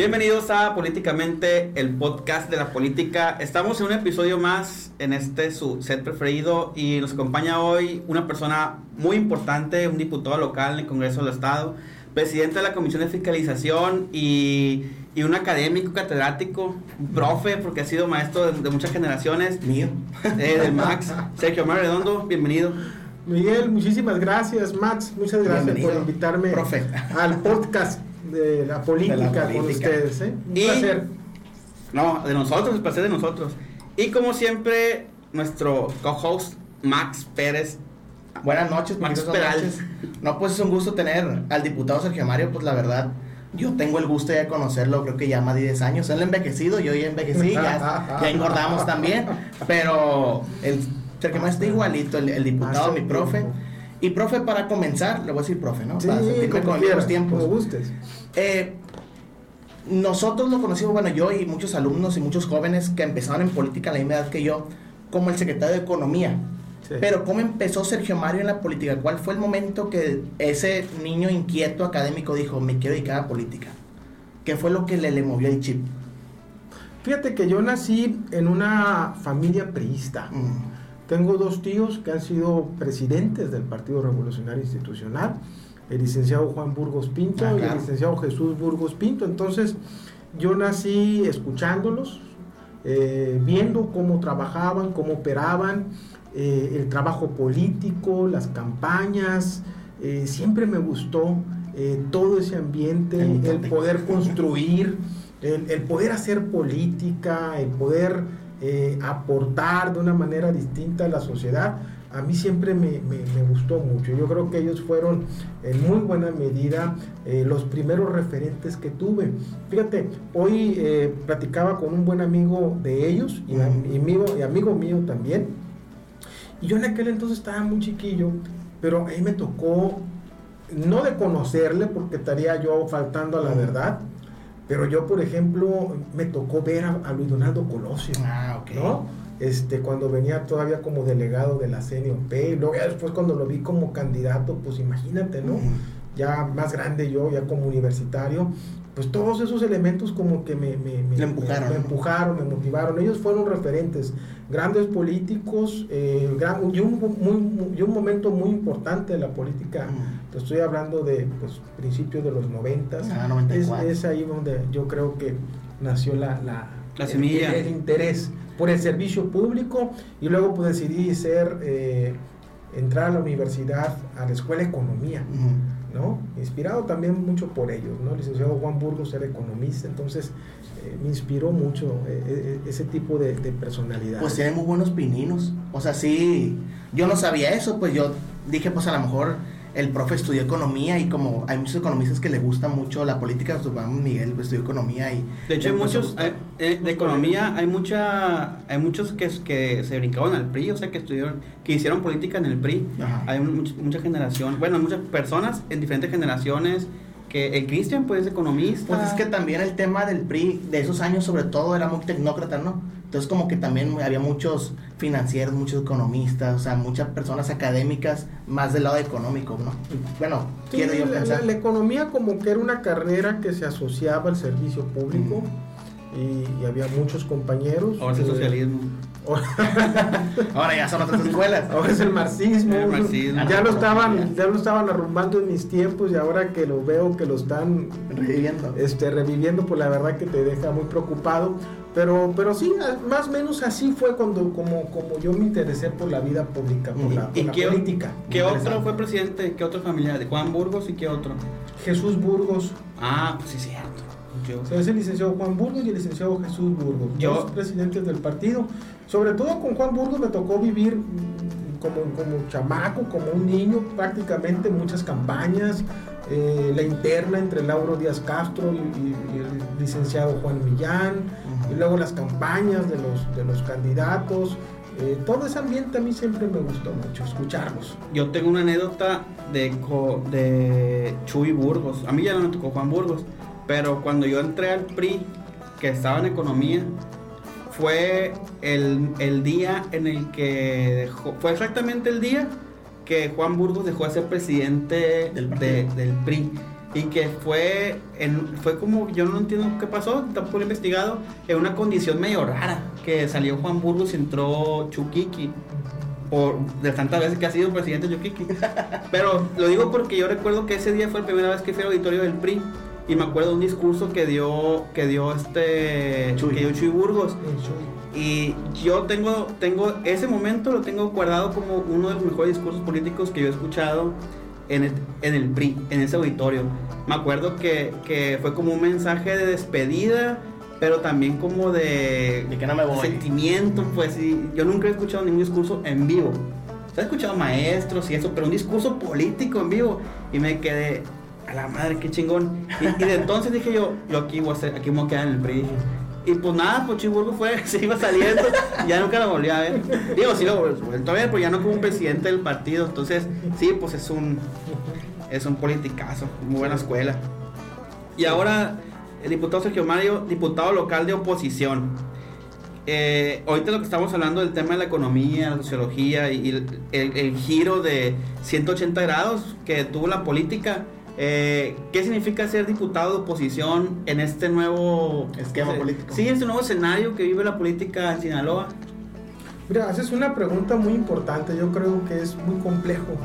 Bienvenidos a Políticamente, el podcast de la política. Estamos en un episodio más en este su set preferido y nos acompaña hoy una persona muy importante, un diputado local en el Congreso del Estado, presidente de la Comisión de Fiscalización y, y un académico, catedrático, profe, porque ha sido maestro de, de muchas generaciones. Mío. Eh, del Max. Sergio Omar Redondo, bienvenido. Miguel, muchísimas gracias. Max, muchas gracias Bienvenido, por invitarme profe. al podcast de la política, De la con política. ustedes. ¿eh? Un Y- placer. No, de nosotros, el placer de nosotros. Y como siempre, nuestro co-host Max Pérez. Buenas noches, Max noches. No, pues es un gusto tener al diputado Sergio Mario, pues la verdad, yo tengo el gusto ya de conocerlo, creo que ya más de 10 años. Él ha envejecido, yo ya envejecí, ya, ya engordamos también, pero el Sergio Mario está igualito, el, el diputado, mi profe. tiempo. Y profe, para comenzar, le voy a decir profe, ¿no? Sí, para sentirme con los tiempos. como gustes. Eh, nosotros lo conocimos, bueno, yo y muchos alumnos y muchos jóvenes que empezaron en política a la misma edad que yo, como el secretario de Economía. Sí. Pero ¿cómo empezó Sergio Mario en la política? ¿Cuál fue el momento que ese niño inquieto académico dijo, me quiero dedicar a política? ¿Qué fue lo que le, le movió el chip? Fíjate que yo nací en una familia priista. Mm, Tengo dos tíos que han sido presidentes del Partido Revolucionario Institucional, el licenciado Juan Burgos Pinto Ah, y el licenciado Jesús Burgos Pinto. Entonces, yo nací escuchándolos, eh, viendo cómo trabajaban, cómo operaban, eh, el trabajo político, las campañas. eh, siempre me gustó todo ese ambiente, el poder construir, el, el poder hacer política, el poder eh, aportar de una manera distinta a la sociedad, a mí siempre me, me- me gustó mucho. Yo creo que ellos fueron en muy buena medida eh, los primeros referentes que tuve. Fíjate, hoy eh, platicaba con un buen amigo de ellos y, amigo, y amigo mío también. Y yo en aquel entonces estaba muy chiquillo, pero ahí me tocó, no de conocerle, porque estaría yo faltando a la verdad, pero yo, por ejemplo, me tocó ver a, a Luis Donaldo Colosio, Ah, ok. ¿no? Este, cuando venía todavía como delegado de la CNOP, y luego ya después cuando lo vi como candidato, pues imagínate, ¿no? Ya más grande yo, ya como universitario, pues todos esos elementos como que me, me, me- Le empujaron, me- me ¿no? empujaron, me motivaron. Ellos fueron referentes, grandes políticos, eh, gran- y, un, muy- y un momento muy importante de la política. Mm. Te estoy hablando de pues, principios de los noventas. Ah, es, 94. es ahí donde yo creo que nació la, la, semilla. El, interés por el servicio público y luego pues decidí ser, eh, entrar a la universidad, a la escuela de economía. ¿No? Inspirado también mucho por ellos, ¿no? El licenciado Juan Burgos era economista, entonces eh, me inspiró mucho eh, eh, ese tipo de, personalidad. Pues tiene muy buenos pininos. O sea, sí, yo no sabía eso, pues yo dije, pues a lo mejor el profe estudió economía y como hay muchos economistas que le gusta mucho la política, su hermano Miguel pues, estudió economía y... De hecho, hay muchos, eh, de economía, hay mucha, hay muchos que, que se brincaron al PRI, o sea, que estudiaron, que hicieron política en el PRI. Ajá. Hay mucha, mucha generación, bueno, muchas personas en diferentes generaciones, que el Cristian, pues, es economista. Pues es que también el tema del PRI de esos años sobre todo era muy tecnócrata, ¿no? Entonces como que también había muchos financieros, muchos economistas, o sea, muchas personas académicas más del lado económico, ¿no? Bueno, Sí, quiero yo la, pensar. la- la economía como que era una carrera que se asociaba al servicio público Ujú. y, y había muchos compañeros. Ahora es el socialismo. Ahora ya son otras escuelas. Ahora es el marxismo. El marxismo. Ya lo estaban, ya lo estaban arrumbando en mis tiempos y ahora que lo veo que lo están Reviviendo. este, reviviendo, pues la verdad que te deja muy preocupado. Pero, pero sí, más o menos así fue cuando como, como yo me interesé por la vida pública, por ¿Y- la, por ¿Y la qué, política. qué otro fue presidente? ¿Qué otro familiar? ¿De Juan Burgos y qué otro? Jesús Burgos, Ah, pues sí, cierto. Yo. o sea, es el licenciado Juan Burgos y el licenciado Jesús Burgos, Yo- dos presidentes del partido. Sobre todo con Juan Burgos me tocó vivir como, como chamaco, como un niño, prácticamente muchas campañas, eh, la interna entre Lauro Díaz Castro y, y- y el licenciado Juan Millán. Y luego las campañas de los, de los candidatos. eh, todo ese ambiente a mí siempre me gustó mucho, escucharlos. Yo tengo una anécdota de, de Chuy Burgos. A mí ya no me tocó Juan Burgos. Pero cuando yo entré al PRI, que estaba en economía, fue el, el día en el que dejó, fue exactamente el día que Juan Burgos dejó de ser presidente Del de- del PRI. Y que fue en, fue como yo no entiendo qué pasó tampoco lo he investigado en una condición medio rara que salió Juan Burgos y entró Chukiki por de tantas veces que ha sido presidente Chukiki pero lo digo porque yo recuerdo que ese día fue la primera vez que fui al auditorio del PRI y me acuerdo de un discurso que dio que dio este Chuy. que dio Chuy Burgos. Y yo tengo, tengo, ese momento lo tengo guardado como uno de los mejores discursos políticos que yo he escuchado en el, en el PRI, en ese auditorio. Me acuerdo que, que fue como un mensaje de despedida, pero también como de, De que no me voy. sentimiento, pues y yo nunca he escuchado ningún discurso en vivo. He escuchado maestros y eso, pero un discurso político en vivo. Y me quedé, a la madre, qué chingón. Y, y de entonces dije yo, yo aquí voy a, ser, aquí me voy a quedar en el PRI. Y pues nada, pues Chiburgo fue, se iba saliendo, ya nunca lo volví a ver. Digo, sí lo vuelto a ver, pero ya no como un presidente del partido. Entonces, sí, pues es un, es un politicazo, muy buena escuela. Y ahora, el diputado Sergio Mario, diputado local de oposición. Eh, ahorita lo que estamos hablando del tema de la economía, la sociología y el giro de 180 grados que tuvo la política. Eh, ¿Qué significa ser diputado de oposición en este nuevo Esquema político. Sí, este nuevo escenario que vive la política en Sinaloa. Mira, haces una pregunta muy importante. Yo creo que es muy complejo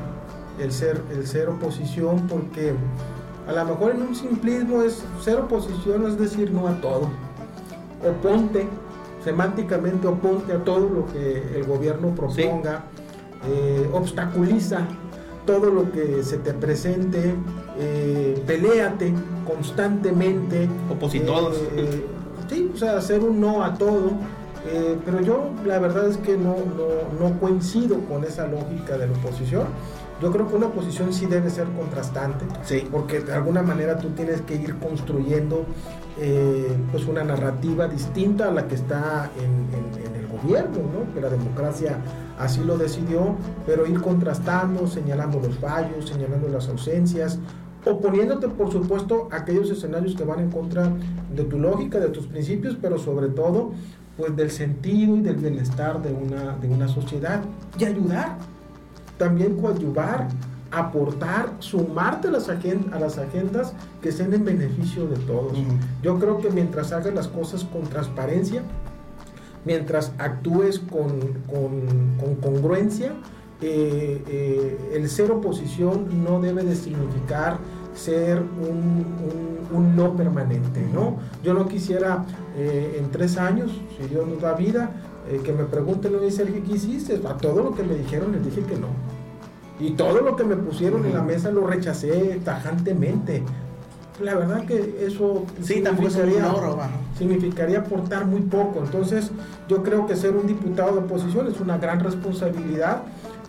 el ser, el ser oposición porque a lo mejor en un simplismo es ser oposición es decir no a todo. Oponte, semánticamente oponte a todo lo que el gobierno proponga, eh, obstaculiza todo lo que se te presente, eh, peléate constantemente. Opositodos. Eh, sí, o sea, hacer un no a todo. Eh, pero yo la verdad es que no, no, no coincido con esa lógica de la oposición. Yo creo que una oposición sí debe ser contrastante, Sí. porque de alguna manera tú tienes que ir construyendo eh, pues una narrativa distinta a la que está en, en- en el gobierno, ¿no? que la democracia así lo decidió, pero ir contrastando, señalando los fallos, señalando las ausencias, oponiéndote por supuesto a aquellos escenarios que van en contra de tu lógica, de tus principios, pero sobre todo pues del sentido y del bienestar de una, de una sociedad. Y ayudar, también coadyuvar, aportar, sumarte a las, a las agendas que sean en beneficio de todos. Yo creo que mientras hagas las cosas con transparencia, mientras actúes con, con- con congruencia, eh, eh, el ser oposición no debe de significar ser un, un- un no permanente, ¿no? Yo no quisiera eh, en tres años, si Dios nos da vida, eh, que me pregunten, oye Sergio, ¿qué hiciste? A todo lo que me dijeron les dije que no. Y todo lo que me pusieron en la mesa lo rechacé tajantemente. La verdad que eso Sí, significaría- significaría aportar muy poco. Entonces, yo creo que ser un diputado de oposición es una gran responsabilidad,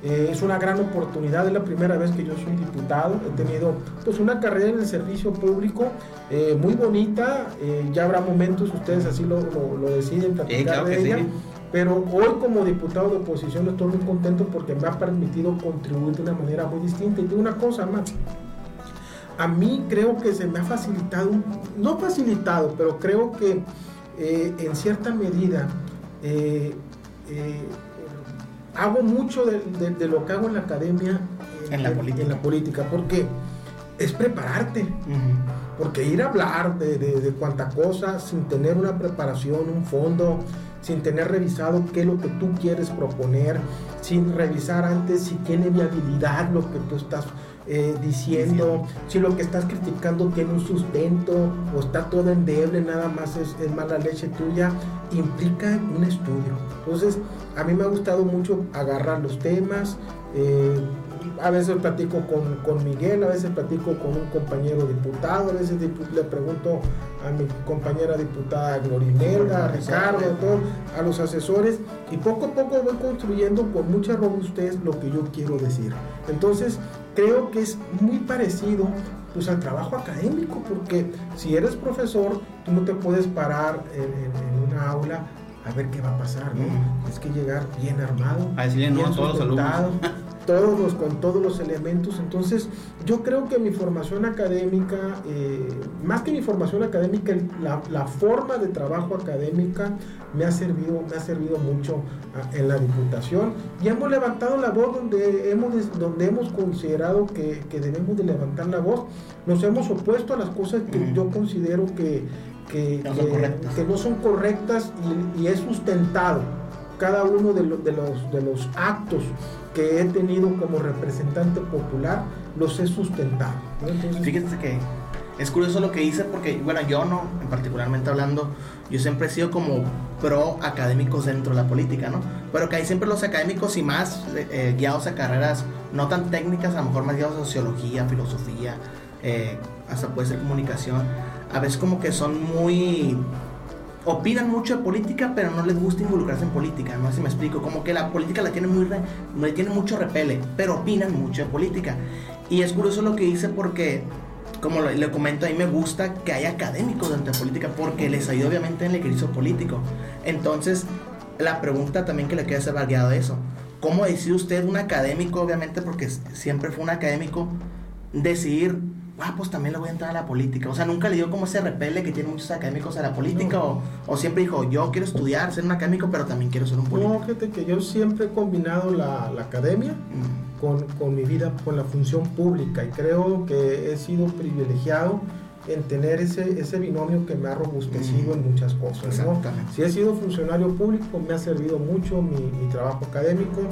eh, es una gran oportunidad. Es la primera vez que yo soy diputado. He tenido pues una carrera en el servicio público eh, muy bonita. eh, ya habrá momentos, ustedes así lo, lo- lo deciden platicar claro de ella. sí. Pero hoy como diputado de oposición estoy muy contento porque me ha permitido contribuir de una manera muy distinta. Y digo una cosa más, a mí creo que se me ha facilitado, no facilitado, pero creo que en cierta medida eh, hago mucho de, de- de lo que hago en la academia En la política. en la política, porque es prepararte. Porque ir a hablar de, de, de cuanta cosa sin tener una preparación, un fondo, sin tener revisado qué es lo que tú quieres proponer, sin revisar antes si tiene viabilidad lo que tú estás eh, diciendo, si lo que estás criticando tiene un sustento o está todo endeble, nada más es, es mala leche tuya, implica un estudio. Entonces, a mí me ha gustado mucho agarrar los temas. eh, a veces platico con, con Miguel, a veces platico con un compañero diputado, a veces le pregunto a mi compañera diputada Glorimelda, a Ricardo, a, todos, a los asesores, y poco a poco voy construyendo con mucha robustez lo que yo quiero decir. Entonces, creo que es muy parecido pues, al trabajo académico, porque si eres profesor, tú no te puedes parar en, en- en una aula a ver qué va a pasar, ¿no? Tienes que llegar bien armado, A decirle no bien a todos los todos con todos los elementos. Entonces, yo creo que mi formación académica, eh, más que mi formación académica, la, la, forma de trabajo académica me ha servido, me ha servido mucho ah, en la Diputación y hemos levantado la voz donde hemos, donde hemos considerado que, que debemos de levantar la voz. Nos hemos opuesto a las cosas que yo considero que, que, no, que, no son correctas y, y es sustentado cada uno de, de, los, de los actos que he tenido como representante popular los he sustentado. Fíjense que es curioso lo que hice porque, bueno, yo no, en particularmente hablando, yo siempre he sido como pro académicos dentro de la política, ¿no? Pero que hay siempre los académicos y más eh, guiados a carreras no tan técnicas, a lo mejor más guiados a sociología, filosofía, eh, hasta puede ser comunicación, a veces como que son muy opinan mucho de política, pero no les gusta involucrarse en política, no sé si me explico, como que la política la tiene muy tiene mucho repele, pero opinan mucho de política. Y es curioso lo que hice porque como le comento, a mí me gusta que haya académicos dentro de política porque les ayuda obviamente en el ejercicio político. Entonces, la pregunta también que le queda ser variado eso. ¿Cómo decide usted un académico, obviamente porque siempre fue un académico, decidir ah, pues también le voy a entrar a la política. O sea, nunca le dio como ese repele que tienen muchos académicos a la política, o, o, siempre dijo, yo quiero estudiar, ser un académico, pero también quiero ser un político. No, fíjate que yo siempre he combinado la, la academia mm. con, con, mi vida, con la función pública, y creo que he sido privilegiado en tener ese, ese binomio que me ha robustecido en muchas cosas. ¿no? Si he sido funcionario público, me ha servido mucho mi, mi trabajo académico.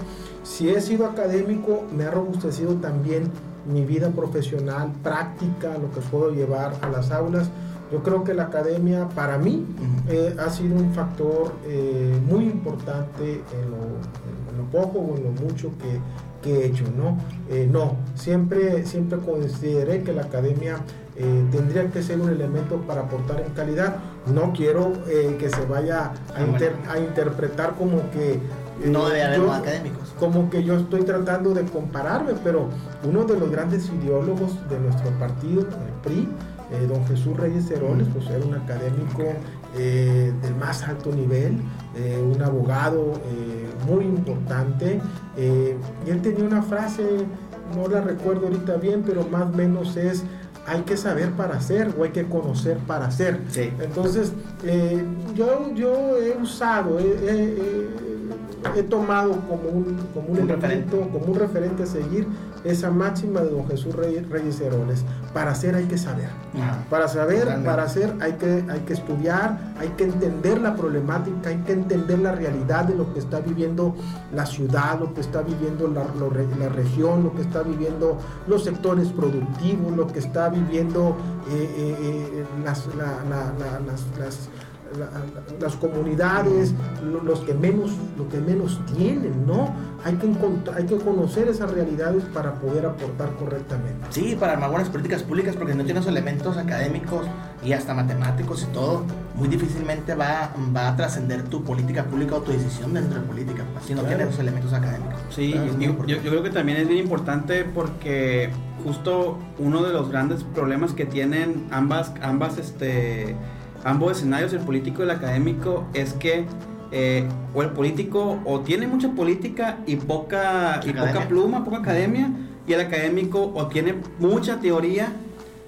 Si he sido académico, me ha robustecido también mi vida profesional, práctica, lo que puedo llevar a las aulas. Yo creo que la academia para mí eh, ha sido un factor eh, muy importante en lo, poco o en lo mucho que, que he hecho. ¿no? Eh, no, siempre, siempre consideré que la academia tendría que ser un elemento para aportar en calidad. No quiero que se vaya a, ah, a interpretar como que no debe haber académicos. Como que yo estoy tratando de compararme, pero uno de los grandes ideólogos de nuestro partido, el PRI, eh, don Jesús Reyes Heroles, pues era un académico eh, del más alto nivel, eh, un abogado muy importante, y él tenía una frase, no la recuerdo ahorita bien, pero más o menos es hay que saber para hacer o hay que conocer para hacer. Entonces, yo, yo he usado, he tomado como un, como un, elemento, como un referente a seguir esa máxima de don Jesús Reyes Heroles. Para hacer hay que saber. para saber, para hacer hay que, hay que estudiar, hay que entender la problemática, hay que entender la realidad de lo que está viviendo la ciudad, lo que está viviendo la, la región, lo que está viviendo los sectores productivos, lo que está viviendo eh, eh, eh, las, las las comunidades, los que menos, lo que menos tienen, ¿no? Hay que, hay que conocer esas realidades para poder aportar correctamente. Sí, para armar buenas políticas públicas, porque no tienes elementos académicos y hasta matemáticos y todo, muy difícilmente va, va a trascender tu política pública o tu decisión dentro de política, pues, si no tienes los elementos académicos. Sí, yo, yo creo que también es bien importante porque justo uno de los grandes problemas que tienen ambas, ambas, este ambos escenarios, el político y el académico, es que eh, o el político o tiene mucha política y poca, y poca pluma, poca academia, y el académico o tiene mucha teoría,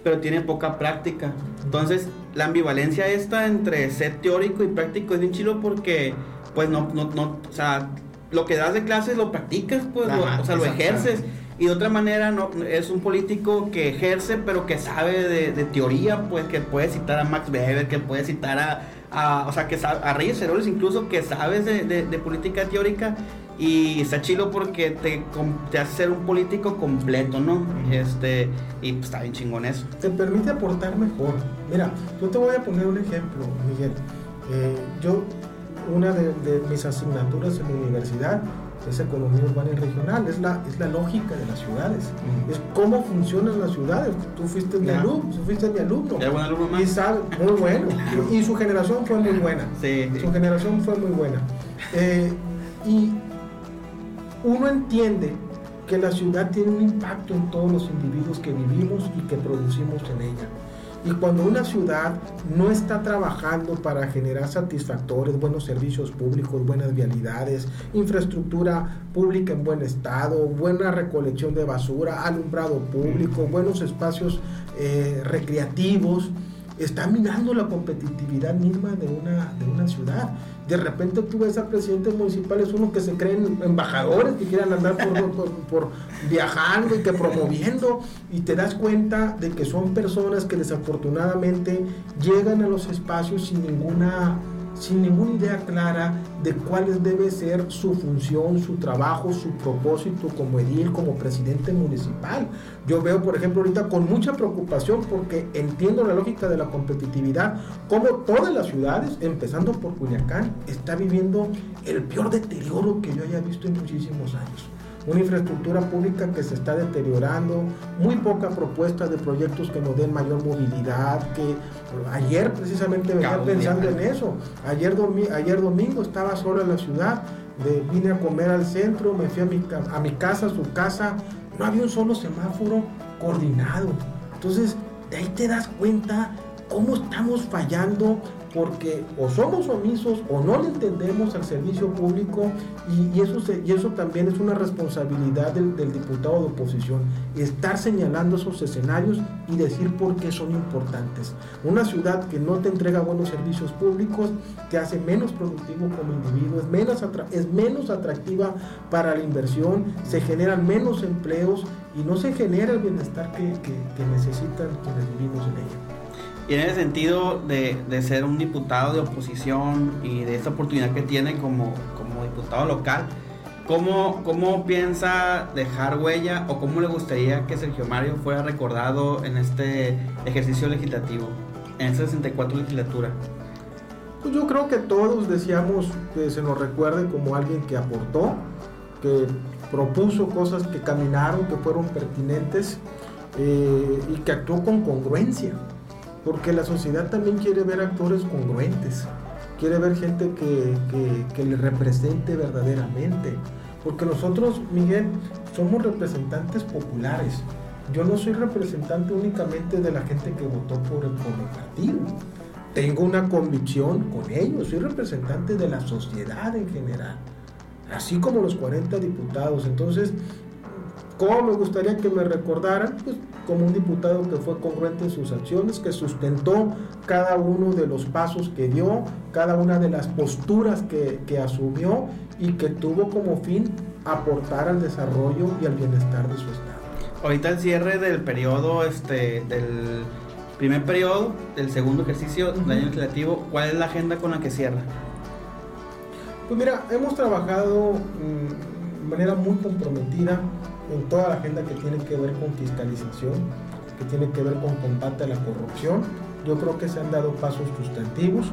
pero tiene poca práctica. Entonces, la ambivalencia esta entre ser teórico y práctico es bien chilo porque, pues, no, no, no, o sea, lo que das de clases lo practicas, pues, o sea, lo ejerces. Y de otra manera, no es un político que ejerce, pero que sabe de, teoría, pues que puede citar a Max Weber, que puede citar a, o sea, que sabe, a Reyes Heroles incluso, que sabes de, política teórica. Y está chido porque te, te hace ser un político completo, ¿no? Este, y pues está bien chingón eso. Te permite aportar mejor. Mira, yo te voy a poner un ejemplo, Miguel. Eh, yo, una de, de mis asignaturas en la universidad es economía urbana y regional, es la, es la lógica de las ciudades, es cómo funcionan las ciudades. Tú fuiste mi alumno, tú fuiste mi alumno. buen alumno más? Y sabe, muy bueno. Y, su generación fue muy buena. Sí, Su generación fue muy buena. Eh, y uno entiende que la ciudad tiene un impacto en todos los individuos que vivimos y que producimos en ella. Y cuando una ciudad no está trabajando para generar satisfactores, buenos servicios públicos, buenas vialidades, infraestructura pública en buen estado, buena recolección de basura, alumbrado público, buenos espacios eh, recreativos, está minando la competitividad misma de una, de una ciudad. De repente tú ves a presidentes municipales, uno que se creen embajadores, que quieran andar por, por, viajando y que promoviendo, y te das cuenta de que son personas que desafortunadamente llegan a los espacios sin ninguna sin ninguna idea clara de cuál debe ser su función, su trabajo, su propósito como edil, como presidente municipal. Yo veo, por ejemplo, ahorita con mucha preocupación porque entiendo la lógica de la competitividad, como todas las ciudades, empezando por Culiacán, está viviendo el peor deterioro que yo haya visto en muchísimos años una infraestructura pública que se está deteriorando, muy poca propuesta de proyectos que nos den mayor movilidad, que ayer precisamente venía pensando en eso, ayer, ayer domingo estaba solo en la ciudad, vine a comer al centro, me fui a mi, a mi casa, a su casa, no había un solo semáforo coordinado. Entonces, de ahí te das cuenta cómo estamos fallando porque o somos omisos o no le entendemos al servicio público y, eso, y eso también es una responsabilidad del, diputado de oposición, estar señalando esos escenarios y decir por qué son importantes. Una ciudad que no te entrega buenos servicios públicos te hace menos productivo como individuo, es menos, es menos atractiva para la inversión, se generan menos empleos y no se genera el bienestar que, que necesitan quienes vivimos en ella. Y en ese sentido de, de, ser un diputado de oposición y de esta oportunidad que tiene como, como diputado local, ¿cómo, ¿cómo piensa dejar huella o cómo le gustaría que Sergio Mario fuera recordado en este ejercicio legislativo, en esta 64 legislatura? Pues yo creo que todos decíamos que se nos recuerde como alguien que aportó, que propuso cosas que caminaron, que fueron pertinentes eh, y que actuó con congruencia porque la sociedad también quiere ver actores congruentes, quiere ver gente que, le represente verdaderamente. Porque nosotros, Miguel, somos representantes populares. Yo no soy representante únicamente de la gente que votó por el, por el partido. Tengo una convicción con ellos, soy representante de la sociedad en general, así como los 40 diputados. Entonces, ¿Cómo me gustaría que me recordaran? Pues como un diputado que fue congruente en sus acciones, que sustentó cada uno de los pasos que dio, cada una de las posturas que, que asumió y que tuvo como fin aportar al desarrollo y al bienestar de su Estado. Ahorita el cierre del periodo, este, del primer periodo, del segundo ejercicio del año legislativo, ¿cuál es la agenda con la que cierra? Pues mira, hemos trabajado mm, de manera muy comprometida en toda la agenda que tiene que ver con fiscalización, que tiene que ver con combate a la corrupción. Yo creo que se han dado pasos sustantivos.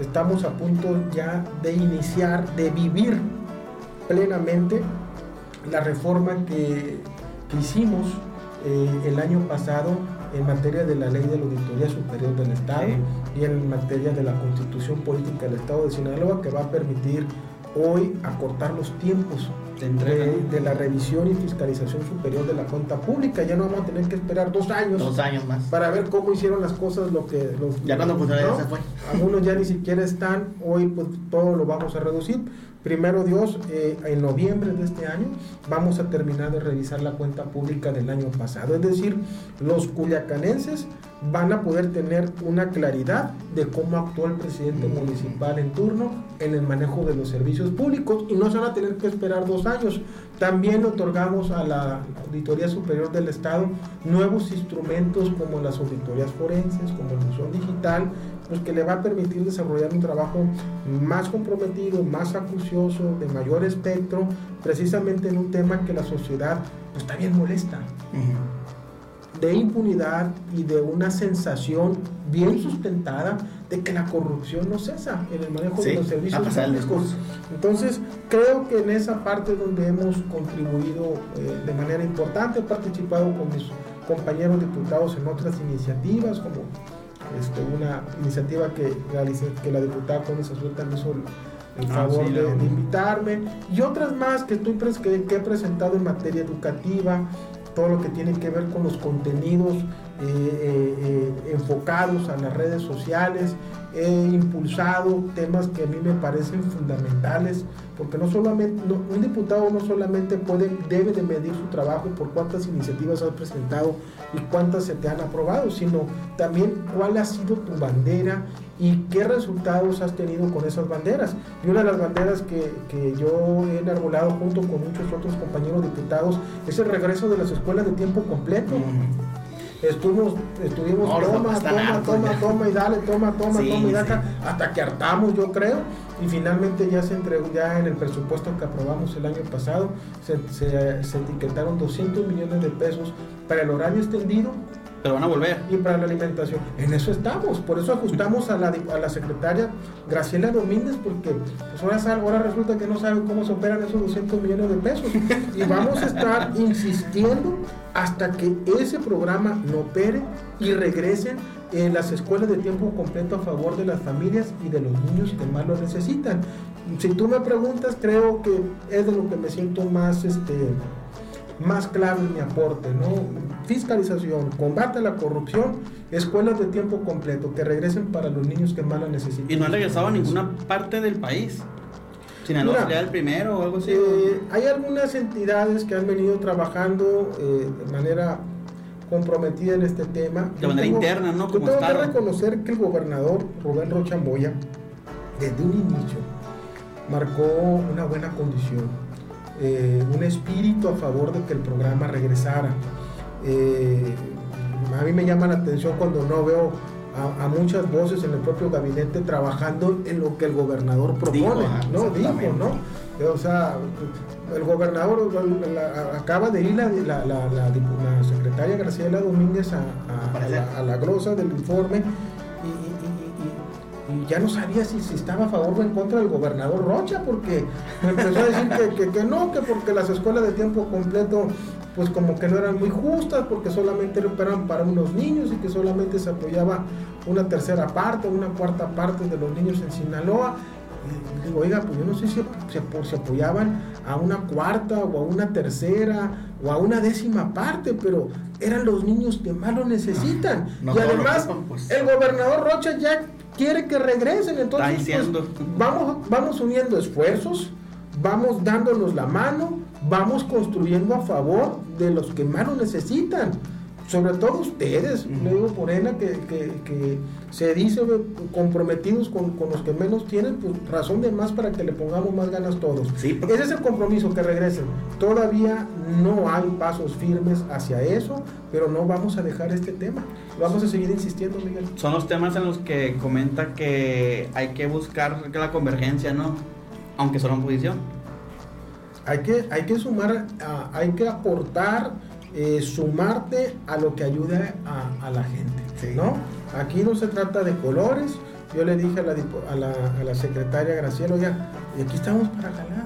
Estamos a punto ya de iniciar, de vivir plenamente la reforma que, hicimos eh, el año pasado en materia de la ley de la Auditoría Superior del Estado y en materia de la Constitución Política del Estado de Sinaloa, que va a permitir hoy acortar los tiempos de, la revisión y fiscalización superior de la cuenta pública. Ya no vamos a tener que esperar dos años. Dos años más. Para ver cómo hicieron las cosas lo que... Los, ya cuando pues, se fue. Algunos ya ni siquiera están. Hoy pues todo lo vamos a reducir. Primero Dios, eh, en noviembre de este año vamos a terminar de revisar la cuenta pública del año pasado. Es decir, los culiacanenses van a poder tener una claridad de cómo actuó el presidente municipal en turno en el manejo de los servicios públicos y no se van a tener que esperar dos años. También otorgamos a la Auditoría Superior del Estado nuevos instrumentos como las auditorías forenses, como el Museo Digital, pues que le va a permitir desarrollar un trabajo más comprometido, más acucioso, de mayor espectro, precisamente en un tema que la sociedad pues, está bien molesta. De impunidad y de una sensación bien sustentada de que la corrupción no cesa en el manejo de los servicios públicos. Entonces, creo que en esa parte donde hemos contribuido eh, de manera importante, he participado con mis compañeros diputados en otras iniciativas, como este, una iniciativa que, que la diputada Connie Azul me hizo el, ah, favor de, invitarme, y otras más que, estoy que, que he presentado en materia educativa, todo lo que tiene que ver con los contenidos enfocados a las redes sociales, he impulsado temas que a mí me parecen fundamentales, porque no solamente, un diputado no solamente puede, debe de medir su trabajo por cuántas iniciativas has presentado y cuántas se te han aprobado, sino también cuál ha sido tu bandera y qué resultados has tenido con esas banderas. Y una de las banderas que, que yo he enarbolado junto con muchos otros compañeros diputados es el regreso de las escuelas de tiempo completo. Estuvimos, estuvimos toma, toma, toma, toma y dale, toma, toma, toma y dale, hasta que hartamos, yo creo. Y finalmente ya se entregó, ya en el presupuesto que aprobamos el año pasado, se, se, se etiquetaron 200 millones de pesos para el horario extendido pero van a volver. Y para la alimentación. En eso estamos. Por eso ajustamos a la, a la secretaria Graciela Domínguez, porque pues ahora, ahora resulta que no sabe cómo se operan esos 200 millones de pesos. Y vamos a estar insistiendo hasta que ese programa no opere y regresen en las escuelas de tiempo completo a favor de las familias y de los niños que más lo necesitan. Si tú me preguntas, creo que es de lo que me siento más este, más claro en mi aporte, ¿no? Fiscalización, combate a la corrupción, escuelas de tiempo completo que regresen para los niños que más la necesitan. Y no han regresado a ninguna parte del país. Sinaloa sería el primero o algo así. Eh, hay algunas entidades que han venido trabajando eh, de manera comprometida en este tema. De manera interna, ¿no? Como yo tengo que reconocer que el gobernador Rubén Rochamboya, desde un inicio, marcó una buena condición eh, un espíritu a favor de que el programa regresara. Eh, a mí me llama la atención cuando no veo a, muchas voces en el propio gabinete trabajando en lo que el gobernador propone, ¿no? Dijo, ¿no? O sea, el gobernador acaba de ir la, la, secretaria Graciela Domínguez a, a, la, glosa del informe y ya no sabía si, si, estaba a favor o en contra del gobernador Rocha, porque me empezó a decir que, que, no, que porque las escuelas de tiempo completo, pues como que no eran muy justas, porque solamente eran para unos niños y que solamente se apoyaba una tercera parte, una cuarta parte de los niños en Sinaloa. Y digo, oiga, pues yo no sé si se, apoyaban a una cuarta o a una tercera o a una décima parte, pero eran los niños que más lo necesitan. y además, pues. el gobernador Rocha ya quiere que regresen. Entonces, pues, vamos, vamos uniendo esfuerzos, vamos dándonos la mano, vamos construyendo a favor de los que más lo necesitan. Sobre todo ustedes, le digo Morena, que, que, se dice comprometidos con, los que menos tienen, pues razón de más para que le pongamos más ganas todos. Ese es el compromiso, que regresen. Todavía no hay pasos firmes hacia eso, pero no vamos a dejar este tema. Vamos a seguir insistiendo, Miguel. Son los temas en los que comenta que hay que buscar la convergencia, ¿no? Aunque son oposición. Hay que, hay que sumar, hay que aportar, eh, sumarte a lo que ayude a, la gente, ¿no? Aquí no se trata de colores. Yo le dije a la, a la, a la secretaria Graciela, ya, y aquí estamos para jalar.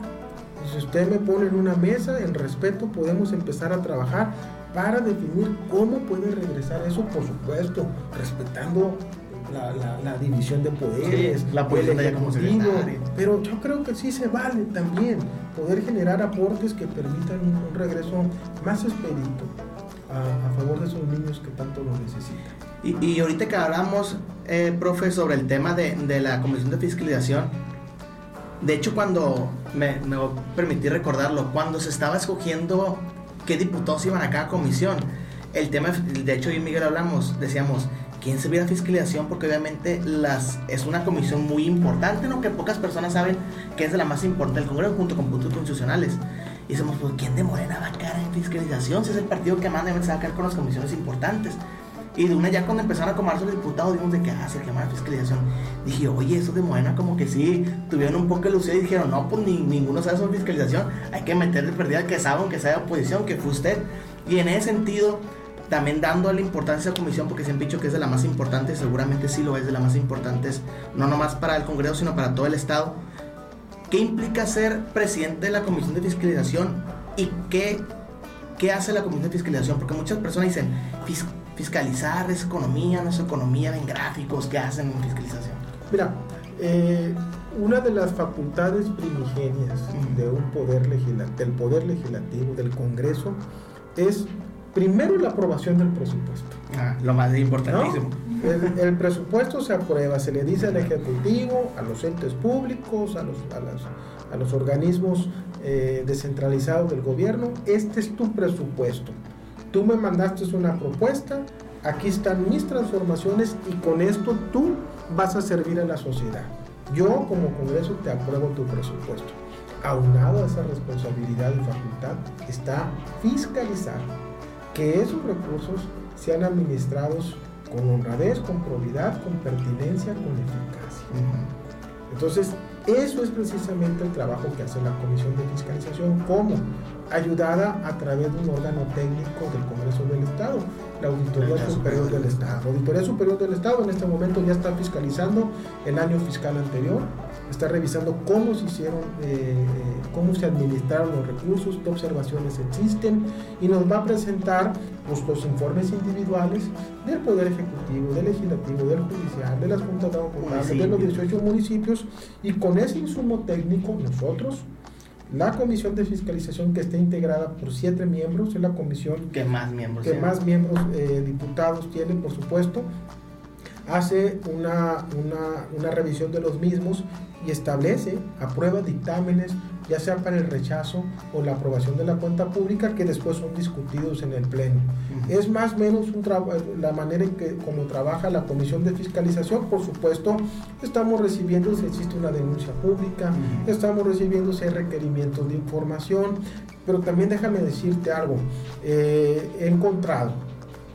Si usted me pone en una mesa, en respeto, podemos empezar a trabajar para definir cómo puede regresar eso, por supuesto, respetando la, división de poderes, la política como pero yo creo que sí se vale también poder generar aportes que permitan un, regreso más expedito a, favor de esos niños que tanto lo necesitan. Y, ahorita que hablamos, eh, profe, sobre el tema de, de, la Comisión de Fiscalización, de hecho cuando me, me permití recordarlo, cuando se estaba escogiendo qué diputados iban a cada comisión. El tema, de hecho, yo y Miguel hablamos, decíamos, ¿quién se a fiscalización? Porque obviamente las, es una comisión muy importante, ¿no? Que pocas personas saben que es de la más importante del Congreso junto con puntos constitucionales. Y decimos, pues, ¿quién de Morena va a quedar en fiscalización? Si es el partido que más debe sacar con las comisiones importantes. Y de una ya cuando empezaron a acomodarse los diputados, dijimos de que ah, se llama fiscalización. Dije, oye, eso de Morena como que sí, tuvieron un poco de lucidez y dijeron, no, pues ni, ninguno sabe sobre fiscalización, hay que meterle perdida que sabe, aunque sea de oposición, que fue usted. Y en ese sentido, también dando la importancia a esa comisión, porque siempre he dicho que es de la más importante, seguramente sí lo es de la más importante, no nomás para el Congreso, sino para todo el Estado. ¿Qué implica ser presidente de la Comisión de Fiscalización y qué, qué hace la Comisión de Fiscalización? Porque muchas personas dicen, fiscalizar es economía, no es economía, ven gráficos, ¿qué hacen en fiscalización? Mira, eh, una de las facultades primigenias de un poder legislativo, del poder legislativo, del Congreso, es Primero la aprobación del presupuesto. Ah, lo más importantísimo. El, el, presupuesto se aprueba, se le dice al Ejecutivo, a los entes públicos, a los, a las, a los organismos eh, descentralizados del gobierno, este es tu presupuesto. Tú me mandaste una propuesta, aquí están mis transformaciones y con esto tú vas a servir a la sociedad. Yo como Congreso te apruebo tu presupuesto. Aunado a esa responsabilidad y facultad está fiscalizar que esos recursos sean administrados con honradez, con probidad, con pertinencia, con eficacia. Entonces, eso es precisamente el trabajo que hace la Comisión de Fiscalización, como ayudada a través de un órgano técnico del Congreso del Estado, la Auditoría Superior del Estado. La Auditoría Superior del Estado en este momento ya está fiscalizando el año fiscal anterior, está revisando cómo se hicieron, eh, eh, cómo se administraron los recursos, qué observaciones existen y nos va a presentar pues, los informes individuales del Poder Ejecutivo, del Legislativo, del Judicial, de las Juntas de de los 18 municipios y con ese insumo técnico nosotros la comisión de fiscalización que está integrada por siete miembros, es la comisión que más miembros, que más miembros eh, diputados tiene, por supuesto, hace una, una, una, revisión de los mismos y establece, aprueba dictámenes, ya sea para el rechazo o la aprobación de la cuenta pública, que después son discutidos en el Pleno. Es más o menos un la manera en que como trabaja la Comisión de Fiscalización. Por supuesto, estamos recibiendo si existe una denuncia pública, estamos recibiendo si hay requerimientos de información, pero también déjame decirte algo. Eh, he encontrado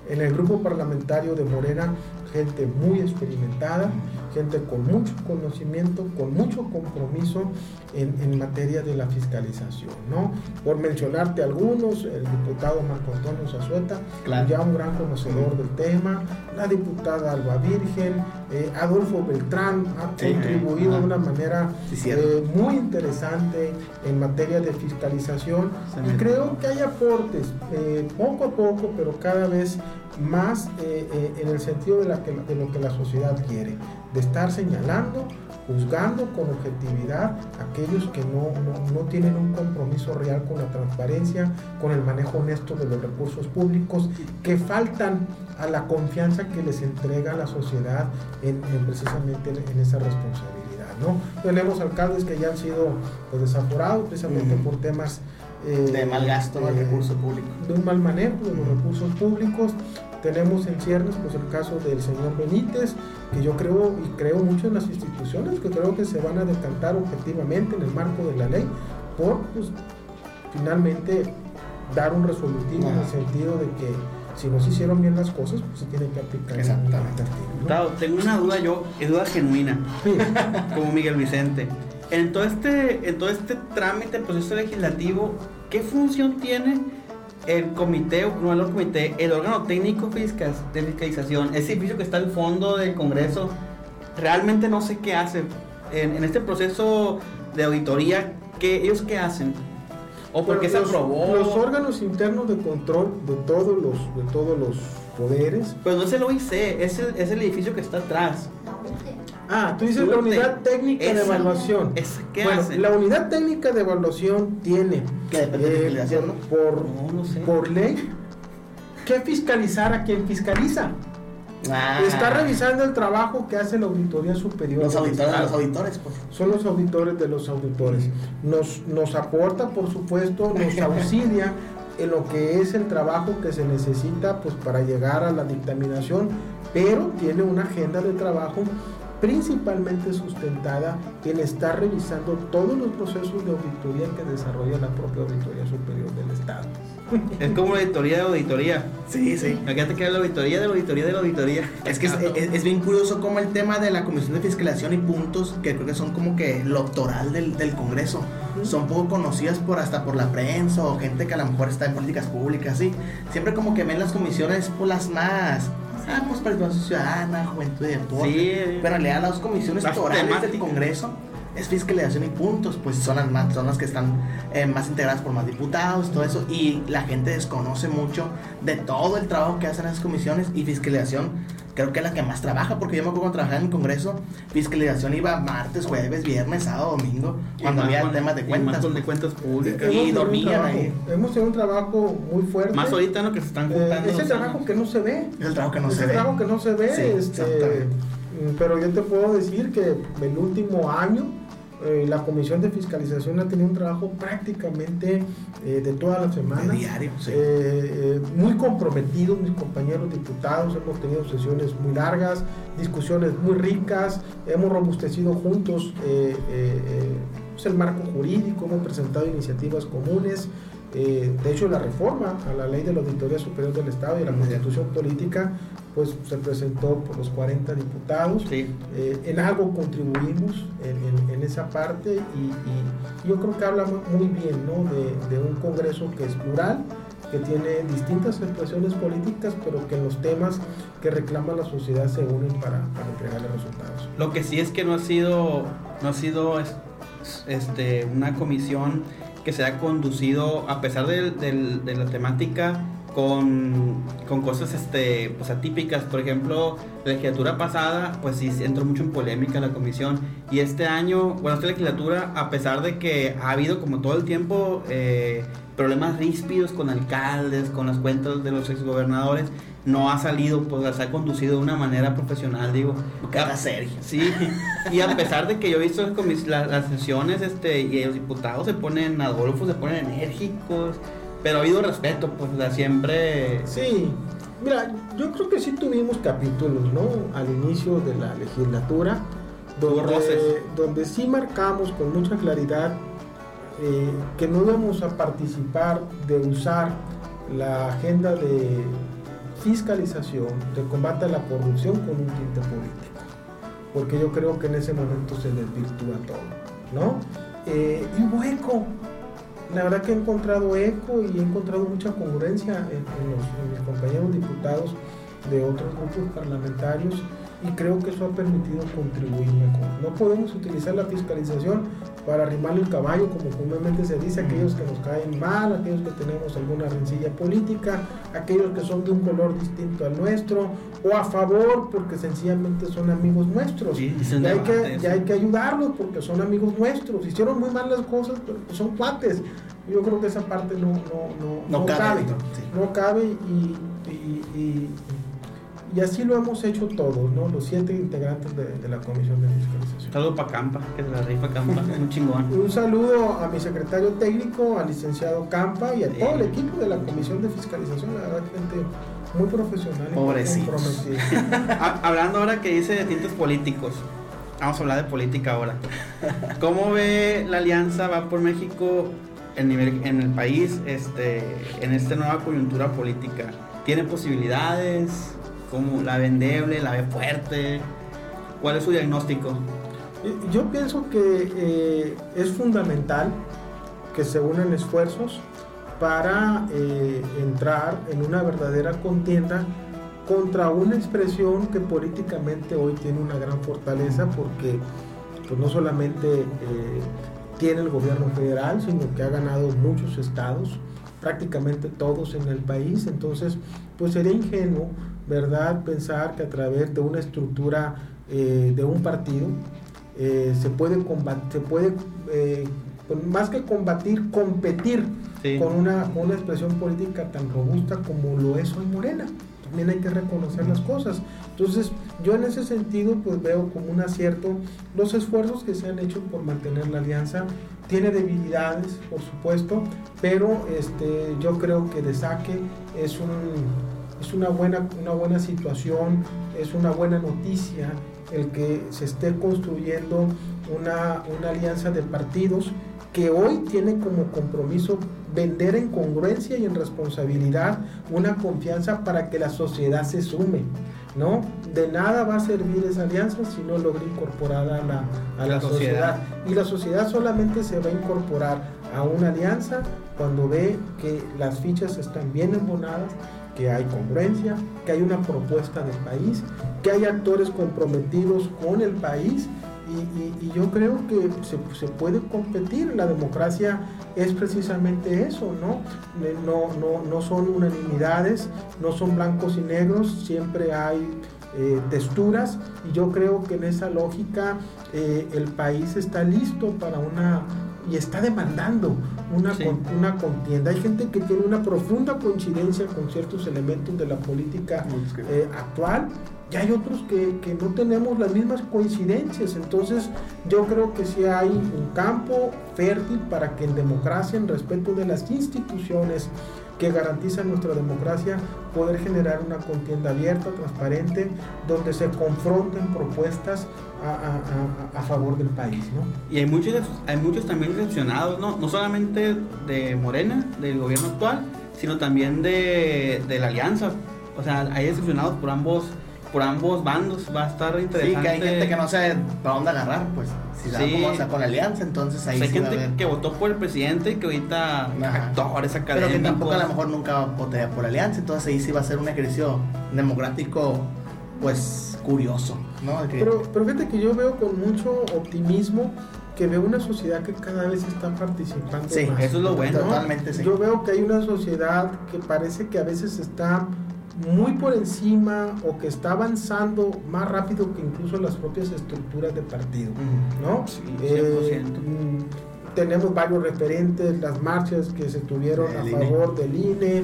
en el grupo parlamentario de Morena gente muy experimentada, gente con mucho conocimiento, con mucho compromiso en, en, materia de la fiscalización, ¿no? Por mencionarte algunos, el diputado Marco Antonio Zazueta, ya un gran conocedor del tema, la diputada Alba Virgen, eh, Adolfo Beltrán ha contribuido de una manera eh, muy interesante en materia de fiscalización y creo que hay aportes, eh, poco a poco, pero cada vez más en el sentido de, la que, de lo que la sociedad quiere, de estar señalando, juzgando con objetividad aquellos que no, no, tienen un compromiso real con la transparencia, con el manejo honesto de los recursos públicos, que faltan a la confianza que les entrega la sociedad en, precisamente en, esa responsabilidad. ¿no? Tenemos alcaldes que ya han sido pues, desaforados precisamente por temas eh, de mal gasto del recurso público. De un mal manejo de los recursos públicos. Tenemos en ciernes pues, el caso del señor Benítez, que yo creo y creo mucho en las instituciones, que creo que se van a decantar objetivamente en el marco de la ley por pues, finalmente dar un resolutivo en el sentido de que si no se hicieron bien las cosas, pues se tiene que aplicar. Exactamente. tengo una duda yo, es duda genuina, como Miguel Vicente. En todo este, en todo este trámite, proceso legislativo, ¿qué función tiene el comité, no el comité, el órgano técnico de fiscalización, ese edificio que está al fondo del Congreso, realmente no sé qué hace. En, este proceso de auditoría, ¿qué, ¿ellos qué hacen? ¿O por qué se aprobó? Los órganos internos de control de todos los, de todos los poderes. Pues no es el OIC, es el, es el edificio que está atrás. Ah, tú dices la unidad técnica de evaluación. ¿qué bueno, hace? la unidad técnica de evaluación tiene que depende de eh, por, por ley que fiscalizar a quien fiscaliza. Ah. Está revisando el trabajo que hace la Auditoría Superior. Los auditores de los auditores, pues. Son los auditores de los auditores. Nos, nos aporta, por supuesto, nos auxilia en lo que es el trabajo que se necesita pues, para llegar a la dictaminación, pero tiene una agenda de trabajo principalmente sustentada en estar revisando todos los procesos de auditoría que desarrolla la propia Auditoría Superior del Estado. Es como la auditoría de auditoría. Sí, sí. Fíjate que es la auditoría de la auditoría de la auditoría. Es que es, bien curioso como el tema de la Comisión de Fiscalización y puntos, que creo que son como que lo doctoral del, del Congreso, son poco conocidas por hasta por la prensa o gente que a lo mejor está en políticas públicas, sí. Siempre como que ven las comisiones por las más ah, pues participación ciudadana, juventud y deporte. Sí. Pero en realidad las comisiones electorales del Congreso es fiscalización y puntos, pues son las, más, son las que están eh, más integradas por más diputados, todo eso, y la gente desconoce mucho de todo el trabajo que hacen esas comisiones y fiscalización creo que es la que más trabaja, porque yo me acuerdo cuando trabajaba en el Congreso, fiscalización iba martes, jueves, viernes, sábado, domingo, cuando había temas de cuentas. de cuentas públicas. Y dormían ahí. Hemos tenido un trabajo muy fuerte. Más ahorita, ¿no? Que se están Eh, juntando. ese trabajo que no se ve. Es el trabajo que no Es se el ve. trabajo que no se ve. Sí, este, exactamente. mm, pero yo te puedo decir que el último año eh, la Comisión de Fiscalización ha tenido un trabajo prácticamente eh, de todas las semanas. De diario, sí. Eh, muy comprometidos mis compañeros diputados, hemos tenido sesiones muy largas, discusiones muy ricas, hemos robustecido juntos pues, el marco jurídico, hemos presentado iniciativas comunes. Eh, de hecho, la reforma a la ley de la Auditoría Superior del Estado y a la Constitución Política, pues se presentó por los 40 diputados. Sí. Eh, en algo contribuimos en, en- en esa parte y, y yo creo que habla mu- muy bien ¿no? de, de un Congreso que es plural, que tiene distintas expresiones políticas, pero que los temas que reclama la sociedad se unen para, para entregarle resultados. Lo que sí es que no ha sido, no ha sido es- este, una comisión que se ha conducido, a pesar del- del- de la temática, con, con cosas este, pues, atípicas. Por ejemplo, la legislatura pasada, pues sí entró mucho en polémica la comisión. Y este año, bueno, esta legislatura, a pesar de que ha habido como todo el tiempo eh, problemas ríspidos con alcaldes, con las cuentas de los exgobernadores, no ha salido, pues las ha conducido de una manera profesional, digo. Cada serie. Sí, y a pesar de que yo he visto las las, sesiones este, y los diputados se ponen, Adolfo se ponen enérgicos, pero ha habido respeto, pues sea, siempre... Sí, mira, yo creo que sí tuvimos capítulos, ¿no? Al inicio de la legislatura, donde, donde sí marcamos con mucha claridad eh, que no íbamos a participar de usar la agenda de fiscalización, de combate a la corrupción con un tinte político. Porque yo creo que en ese momento se desvirtúa todo, ¿no? Eh, y hubo eco. La verdad que he encontrado eco y he encontrado mucha congruencia en, los, mis compañeros diputados de otros grupos parlamentarios y creo que eso ha permitido contribuir mejor. No podemos utilizar la fiscalización para arrimarle el caballo, como comúnmente se dice, aquellos que nos caen mal, aquellos que tenemos alguna rencilla política, aquellos que son de un color distinto al nuestro, o a favor porque sencillamente son amigos nuestros. Sí, y, hay que, debates. y hay que ayudarlos porque son amigos nuestros. Hicieron muy mal las cosas, pero son cuates. Yo creo que esa parte no, no, no, No cabe, cabe. sí. No cabe y, y- y- y así lo hemos hecho todos, ¿no? los siete integrantes de, de la Comisión de Fiscalización. Saludo para Campa, que se la rifa Campa, un chingón. Un saludo a mi secretario técnico, al licenciado Campa y a todo el equipo de la Comisión de Fiscalización, la verdad, gente muy profesional y muy. Ha- hablando ahora que dice de tintes políticos, vamos a hablar de política ahora. ¿Cómo ve la alianza Va por México en, nivel, en el país este, en esta nueva coyuntura política? ¿Tiene posibilidades? ¿Cómo la vendeble? ¿La ve fuerte? ¿Cuál es su diagnóstico? Y- Yo pienso que eh, es fundamental que se unan esfuerzos para eh, entrar en una verdadera contienda contra una expresión que políticamente hoy tiene una gran fortaleza porque pues, no solamente eh, tiene el gobierno federal, sino que ha ganado muchos estados, prácticamente todos en el país. Entonces, pues sería ingenuo, ¿verdad?, pensar que a través de una estructura eh, de un partido eh, se puede, combat- se puede eh, más que combatir, competir Sí. con una, una expresión política tan robusta como lo es hoy Morena. También hay que reconocer las cosas. Entonces, yo en ese sentido, pues veo como un acierto los esfuerzos que se han hecho por mantener la alianza. Tiene debilidades, por supuesto, pero este, yo creo que de saque es, un, es una, buena, una buena situación, es una buena noticia el que se esté construyendo una, una alianza de partidos que hoy tiene como compromiso vender en congruencia y en responsabilidad una confianza para que la sociedad se sume, ¿no? De nada va a servir esa alianza si no logra incorporar a la, a la La sociedad. sociedad. Y la sociedad solamente se va a incorporar a una alianza cuando ve que las fichas están bien embonadas, que hay congruencia, que hay una propuesta del país, que hay actores comprometidos con el país y, yo creo que se, puede competir. La democracia es precisamente eso, ¿no? No, no, no son unanimidades, no son blancos y negros, siempre hay eh, texturas y yo creo que en esa lógica eh, el país está listo para una y está demandando una, una contienda. Hay gente que tiene una profunda coincidencia con ciertos elementos de la política eh, actual y hay otros que, que, no tenemos las mismas coincidencias. Entonces yo creo que sí hay un campo fértil para que en democracia, en respeto de las instituciones, que garantizan nuestra democracia, poder generar una contienda abierta, transparente, donde se confronten propuestas a, favor del país. ¿no? Y hay muchos, hay muchos también decepcionados, ¿no? no solamente de Morena, del gobierno actual, sino también de, de la alianza. O sea, hay decepcionados por ambos por ambos bandos va a estar interesante. Sí, que hay gente que no sabe para dónde agarrar, pues. Si sí. como, o sea, con la alianza, entonces ahí hay gente que votó por el presidente y que ahorita actores académicos. Pero que tampoco a lo mejor nunca votaría por la alianza, entonces ahí sí va a ser un ejercicio democrático, pues, curioso, ¿no? Pero, pero fíjate que yo veo con mucho optimismo que veo una sociedad que cada vez está participando sí, más. eso es lo bueno. Totalmente, sí. Yo veo que hay una sociedad que parece que a veces está muy por encima o que está avanzando más rápido que incluso las propias estructuras de partido, ¿no? Sí, 100%. Eh, tenemos varios referentes, las marchas que se tuvieron a favor del INE,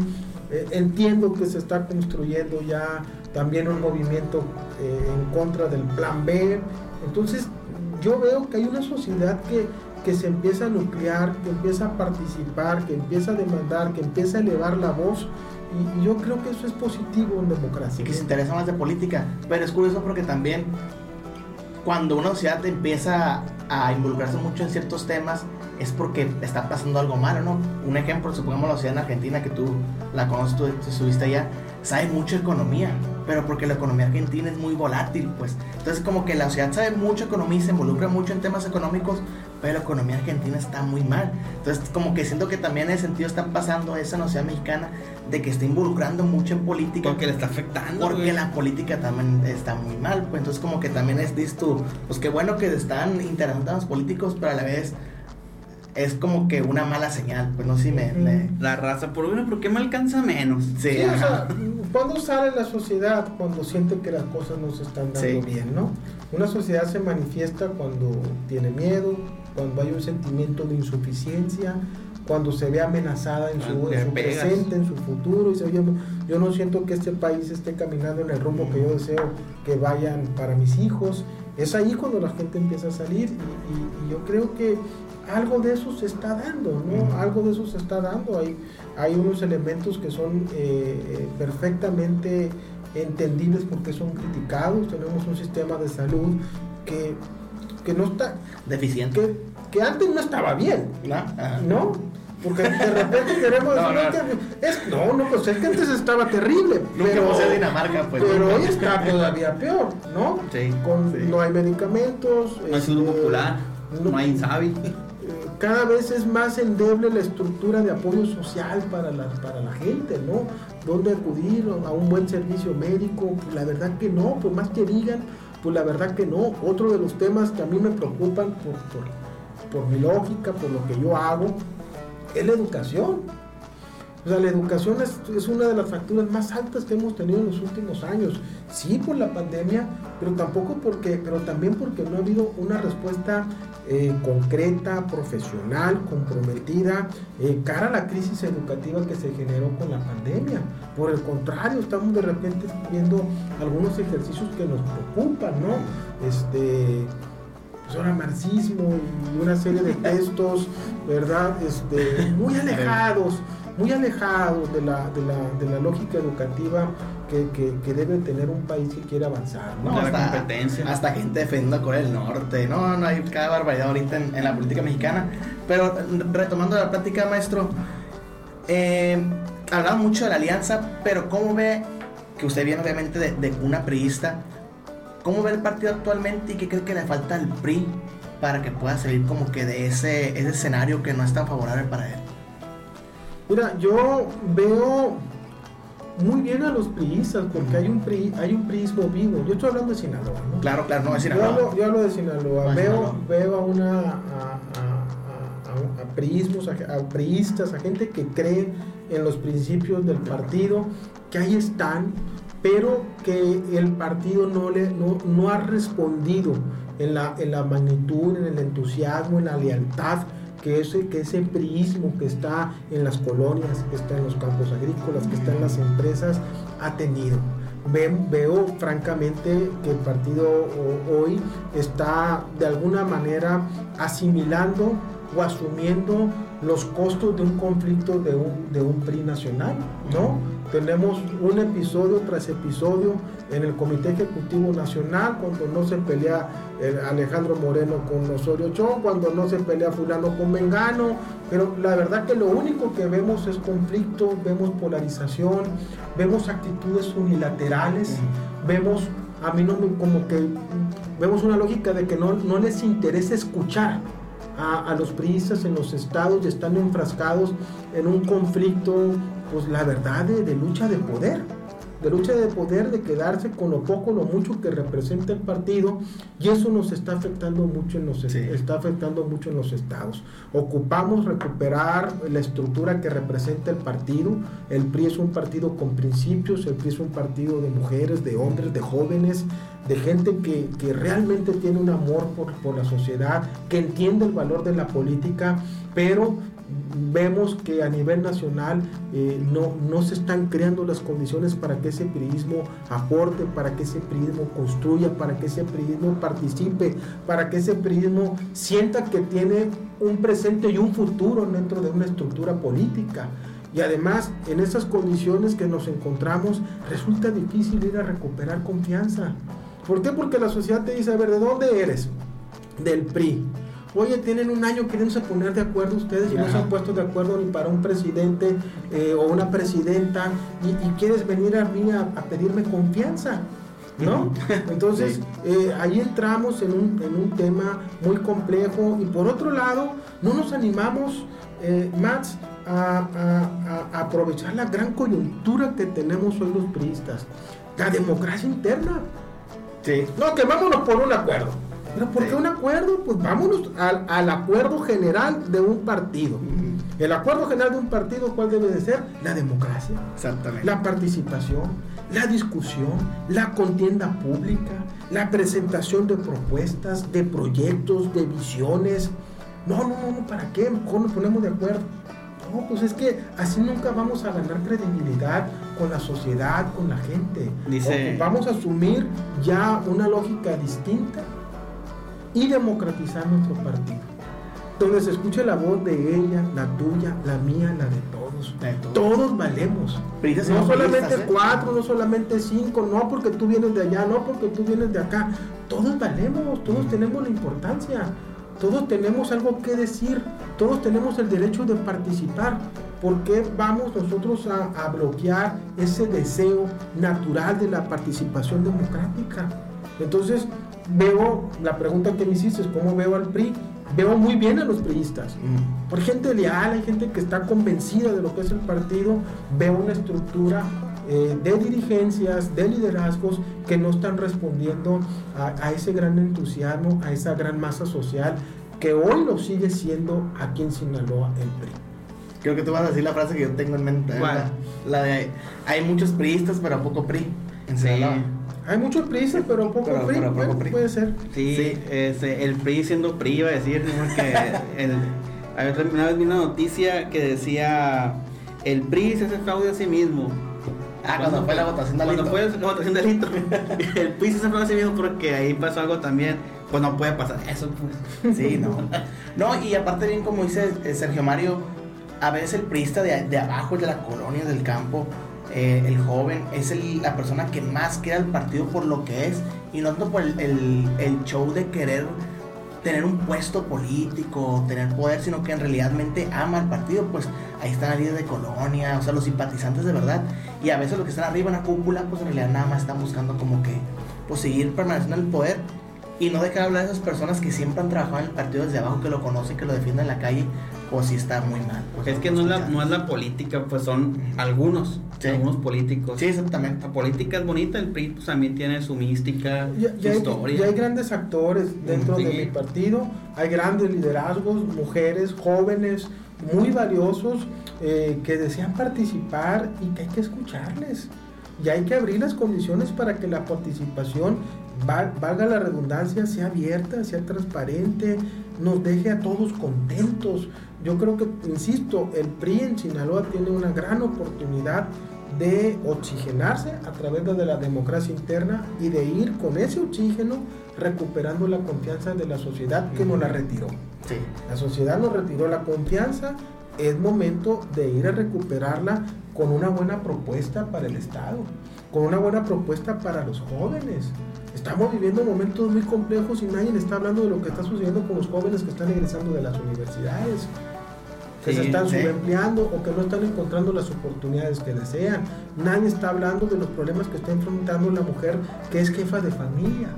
eh, entiendo que se está construyendo ya también un movimiento eh, en contra del plan B, entonces yo veo que hay una sociedad que, que se empieza a nuclear, que empieza a participar, que empieza a demandar, que empieza a elevar la voz y, yo creo que eso es positivo en democracia. Y que se interesa más de política. Pero es curioso porque también cuando una sociedad empieza a involucrarse mucho en ciertos temas es porque está pasando algo malo, ¿no? Un ejemplo, supongamos la sociedad en Argentina que tú la conoces, tú, tú estuviste allá, sabe mucho economía, pero porque la economía argentina es muy volátil, pues. Entonces como que la sociedad sabe mucho economía y se involucra mucho en temas económicos, pero la economía argentina está muy mal. Entonces como que siento que también en ese sentido está pasando esa sociedad mexicana de que está involucrando mucho en política. Porque le está afectando. Porque la política también está muy mal. Pues entonces como que también es, dices tú, pues qué bueno que están interesando a los políticos, pero a la vez es como que una mala señal. Pues no sé si me... La raza, por bueno, ¿por qué me alcanza menos? Sí, sí o sea, ¿cuándo sale la sociedad? Cuando siente que las cosas no se están dando bien, ¿no? Una sociedad se manifiesta cuando tiene miedo, cuando hay un sentimiento de insuficiencia, cuando se ve amenazada en su, presente, en su futuro, y se, yo, yo no siento que este país esté caminando en el rumbo que yo deseo que vayan para mis hijos. Es ahí cuando la gente empieza a salir y, yo creo que algo de eso se está dando, ¿no? Algo de eso se está dando. Hay, hay unos elementos que son eh, eh, perfectamente entendibles porque son criticados. Tenemos un sistema de salud que, que no está... Deficiente. Que, que antes no estaba bien, ¿no? Porque de repente queremos no, decir no. Que es, no, no, pues es que antes estaba terrible. pero, Dinamarca, pues. Pero hoy está todavía peor, ¿no? Sí, Con, sí. No hay medicamentos. No hay este, popular, no, no hay Insabi. Cada vez es más endeble la estructura de apoyo social para la, para la gente, ¿no? ¿Dónde acudir a un buen servicio médico? Pues la verdad que no, por más que digan, pues la verdad que no. Otro de los temas que a mí me preocupan por, por, por mi lógica, por lo que yo hago, es la educación. O sea, la educación es, es, una de las facturas más altas que hemos tenido en los últimos años. Sí por la pandemia, pero tampoco porque, pero también porque no ha habido una respuesta eh, concreta, profesional, comprometida, eh, cara a la crisis educativa que se generó con la pandemia. Por el contrario, estamos de repente viendo algunos ejercicios que nos preocupan, ¿no? Este, pues ahora marxismo y una serie de textos, ¿verdad? Este, muy alejados, muy alejados de la, de la, de la lógica educativa que, que, que, debe tener un país que quiere avanzar. ¿no? hasta, competencia. hasta gente defendiendo a Corea del Norte, no, no hay cada barbaridad ahorita en, en la política mexicana. Pero retomando la plática, maestro, eh, hablaba mucho de la alianza, pero ¿cómo ve que usted viene obviamente de, de una priista? ¿Cómo ve el partido actualmente y qué cree que le falta al PRI para que pueda salir como que de ese, ese escenario que no es tan favorable para él? Mira, yo veo muy bien a los priistas porque hay un PRI, hay un priismo vivo. Yo estoy hablando de Sinaloa, ¿no? Claro, claro, no de Sinaloa. Yo hablo, yo hablo de Sinaloa. No, veo, Sinaloa. veo a una a, a, a, a priismos, a, priistas, a gente que cree en los principios del partido, que ahí están pero que el partido no, le, no, no ha respondido en la, en la magnitud, en el entusiasmo, en la lealtad que ese, que ese priismo que está en las colonias, que está en los campos agrícolas, que está en las empresas, ha tenido. veo francamente que el partido hoy está de alguna manera asimilando o asumiendo los costos de un conflicto de un, de un PRI nacional, ¿no? Tenemos un episodio tras episodio en el Comité Ejecutivo Nacional, cuando no se pelea eh, Alejandro Moreno con Osorio Chong, cuando no se pelea fulano con Mengano, pero la verdad que lo único que vemos es conflicto, vemos polarización, vemos actitudes unilaterales, vemos, a mí no me, como que, vemos una lógica de que no, no les interesa escuchar a, los priistas en los estados y están enfrascados en un conflicto, pues la verdad, de, lucha de poder de lucha de poder, de quedarse con lo poco, lo mucho que representa el partido, y eso nos está afectando mucho en los está afectando mucho en los estados. Ocupamos recuperar la estructura que representa el partido. El PRI es un partido con principios, el PRI es un partido de mujeres, de hombres, de jóvenes, de gente que, que realmente tiene un amor por, por, la sociedad, que entiende el valor de la política, pero vemos que a nivel nacional eh, no, no se están creando las condiciones para que ese periodismo aporte, para que ese periodismo construya, para que ese periodismo participe, para que ese periodismo sienta que tiene un presente y un futuro dentro de una estructura política. Y además, en esas condiciones que nos encontramos, resulta difícil ir a recuperar confianza. ¿Por qué? Porque la sociedad te dice, a ver, ¿de dónde eres? Del PRI. Oye, tienen un año queriéndose poner de acuerdo ustedes y no se han puesto de acuerdo ni para un presidente eh, o una presidenta y, quieres venir a mí a, pedirme confianza. ¿No? Entonces, eh, ahí entramos en un, en un, tema muy complejo y por otro lado, no nos animamos, eh, Max, a, a, aprovechar la gran coyuntura que tenemos hoy los priistas, la democracia interna. No, que vámonos por un acuerdo. Pero ¿por qué un acuerdo? Pues vámonos al, acuerdo general de un partido. El acuerdo general de un partido, ¿cuál debe de ser? La democracia. Exactamente. La participación, la discusión, la contienda pública, la presentación de propuestas, de proyectos, de visiones. No, no, no, ¿para qué? Mejor nos ponemos de acuerdo. No, pues es que así nunca vamos a ganar credibilidad con la sociedad, con la gente. Dice... Vamos a asumir ya una lógica distinta y democratizar nuestro partido. Donde se escuche la voz de ella, la tuya, la mía, la de todos. todos. valemos. no solamente ¿eh? cuatro, no solamente cinco, no porque tú vienes de allá, no porque tú vienes de acá. Todos valemos, todos tenemos la importancia. Todos tenemos algo que decir, todos tenemos el derecho de participar. ¿Por qué vamos nosotros a, bloquear ese deseo natural de la participación democrática? Entonces, veo la pregunta que me hiciste, ¿cómo veo al PRI? Veo muy bien a los priistas. Mm. Por gente leal, hay gente que está convencida de lo que es el partido. Veo una estructura eh, de dirigencias, de liderazgos que no están respondiendo a, ese gran entusiasmo, a esa gran masa social que hoy lo sigue siendo aquí en Sinaloa el PRI. Creo que tú vas a decir la frase que yo tengo en mente. La, de hay muchos priistas, pero poco PRI en Sinaloa. Hay muchos PRI, pero poco, PRI. Puede ser. Sí, el PRI siendo PRI iba a decir, que el, una vez vi una noticia que decía el PRI se hace fraude a sí mismo. Ah, cuando, fue la votación del Cuando fue la votación del litro. el PRI se hace fraude a sí mismo porque ahí pasó algo también. Pues no puede pasar eso, pues. Sí, no. No, y aparte bien como dice Sergio Mario, a veces el priista de, de abajo, de la colonia, del campo, eh, el joven es la persona que más quiere al partido por lo que es y no tanto por el, show de querer tener un puesto político, tener poder, sino que en realidad ama al partido, pues ahí están las líderes de colonia, o sea, los simpatizantes de verdad, y a veces los que están arriba en la cúpula, pues en realidad nada más están buscando como que, pues seguir permaneciendo en el poder y no dejar hablar de esas personas que siempre han trabajado en el partido desde abajo, que lo conocen, que lo defienden en la calle, pues sí está muy mal. Pues, es que no es, la, no es la política, pues son algunos, algunos políticos. Sí, exactamente. La política es bonita, el PRI pues, también tiene su mística, su historia. Hay, hay grandes actores dentro de mi partido, hay grandes liderazgos, mujeres, jóvenes, muy valiosos, eh, que desean participar y que hay que escucharles. y hay que abrir las condiciones para que la participación, valga la redundancia, sea abierta, sea transparente, nos deje a todos contentos. Yo creo que, insisto, el PRI en Sinaloa tiene una gran oportunidad de oxigenarse a través de la democracia interna y de ir con ese oxígeno recuperando la confianza de la sociedad que nos la retiró. La sociedad nos retiró la confianza, es momento de ir a recuperarla con una buena propuesta para el Estado, con una buena propuesta para los jóvenes. Estamos viviendo momentos muy complejos y nadie está hablando de lo que está sucediendo con los jóvenes que están egresando de las universidades, que se están subempleando o que no están encontrando las oportunidades que desean. Nadie está hablando de los problemas que está enfrentando la mujer que es jefa de familia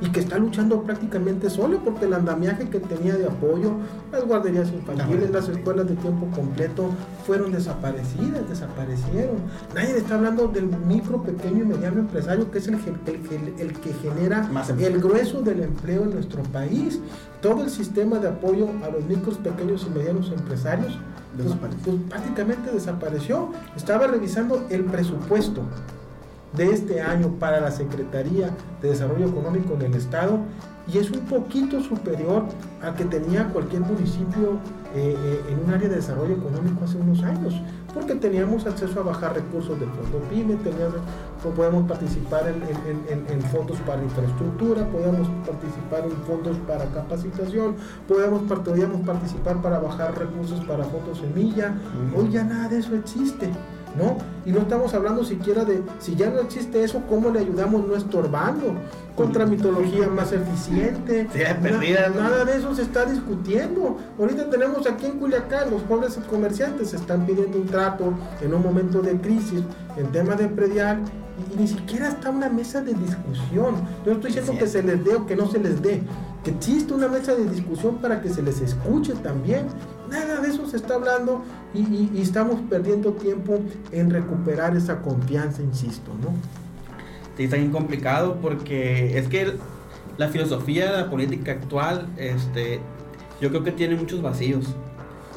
y que está luchando prácticamente solo porque el andamiaje que tenía de apoyo, las guarderías infantiles, las escuelas de tiempo completo fueron desaparecidas, desaparecieron. Nadie está hablando del micro, pequeño y mediano empresario que es el, el, el que genera el grueso del empleo en nuestro país. Todo el sistema de apoyo a los micros, pequeños y medianos empresarios pues, pues, prácticamente desapareció. Estaba revisando el presupuesto de este año para la Secretaría de Desarrollo Económico en el Estado y es un poquito superior al que tenía cualquier municipio eh, eh, en un área de desarrollo económico hace unos años, porque teníamos acceso a bajar recursos del Fondo PYME, teníamos, podemos participar en, fondos para infraestructura, podíamos participar en fondos para capacitación, podíamos, podíamos participar para bajar recursos para fondos semilla, hoy ya nada de eso existe. ¿No? Y no estamos hablando siquiera de, si ya no existe eso, ¿cómo le ayudamos no estorbando? Con tramitología más eficiente. nada de eso se está discutiendo. Ahorita tenemos aquí en Culiacán, los pobres comerciantes están pidiendo un trato en un momento de crisis en tema de predial y, ni siquiera está una mesa de discusión. Yo no estoy diciendo que se les dé o que no se les dé, que existe una mesa de discusión para que se les escuche también. Nada de eso se está hablando y, estamos perdiendo tiempo en recuperar esa confianza, insisto, ¿no? Sí, está bien complicado porque es que la filosofía de la política actual, este, yo creo que tiene muchos vacíos.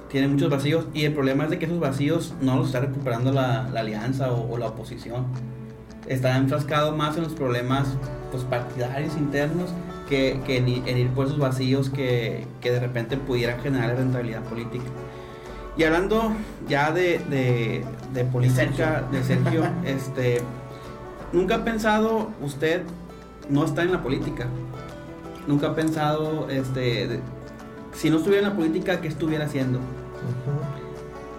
Tiene muchos vacíos y el problema es de que esos vacíos no los está recuperando la, alianza o, la oposición. Está enfrascado más en los problemas pues, partidarios internos que, en, ir por esos vacíos que, que de repente pudieran generar rentabilidad política. Y hablando ya de, de, de política, de Sergio, este, ¿nunca ha pensado usted no está en la política? ¿Nunca ha pensado, este, si no estuviera en la política, qué estuviera haciendo?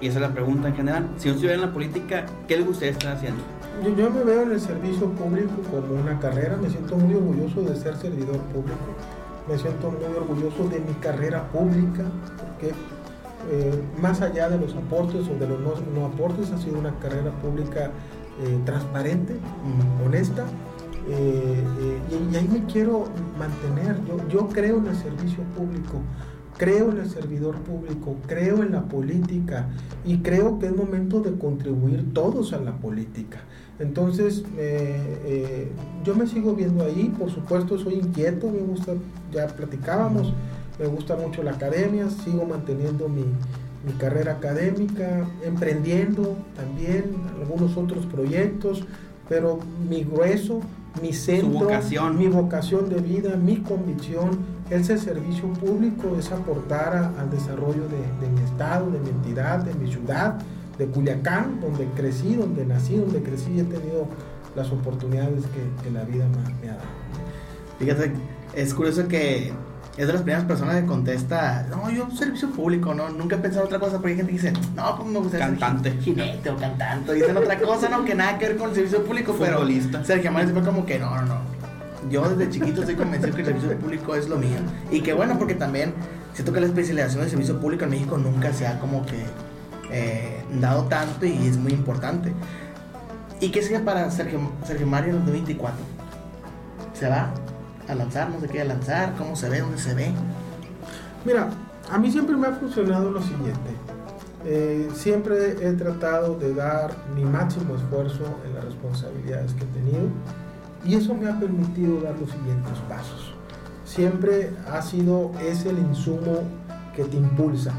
Y esa es la pregunta en general. Si no estuviera en la política, ¿qué le gustaría estar haciendo? Yo, yo, me veo en el servicio público como una carrera, me siento muy orgulloso de ser servidor público, me siento muy orgulloso de mi carrera pública, porque eh, más allá de los aportes o de los no, aportes, ha sido una carrera pública eh, transparente, honesta, eh, y, ahí me quiero mantener. Yo, yo creo en el servicio público, creo en el servidor público, creo en la política y creo que es momento de contribuir todos a la política. Entonces, yo me sigo viendo ahí, por supuesto soy inquieto, me gusta, ya platicábamos me gusta mucho la academia, sigo manteniendo mi, carrera académica, emprendiendo también algunos otros proyectos, pero mi grueso, mi centro, mi vocación de vida, mi convicción es el servicio público, es aportar al desarrollo de, mi estado, de mi entidad, de mi ciudad, de Culiacán, donde crecí, donde nací, donde crecí y he tenido las oportunidades que, que la vida me ha dado. Fíjate, es curioso que es de las primeras personas que contesta, no, yo servicio público, no, nunca he pensado otra cosa, porque hay gente que dice, no, pues me gustaría cantante. ser jinete o cantante, dicen otra cosa, no, que nada que ver con el servicio público, pero Sergio Mario fue como que no, no, no. Yo desde chiquito estoy convencido que el servicio público es lo mío. Y que bueno, porque también siento que la especialización del servicio público en México nunca se ha como que eh, dado tanto y es muy importante. ¿Y qué sigue para Sergio, Sergio Mario en el 2024? ¿Se va? A lanzar, no sé qué lanzar, cómo se ve, dónde se ve. Mira, a mí siempre me ha funcionado lo siguiente. Eh, siempre he tratado de dar mi máximo esfuerzo en las responsabilidades que he tenido y eso me ha permitido dar los siguientes pasos. Siempre ha sido ese el insumo que te impulsa,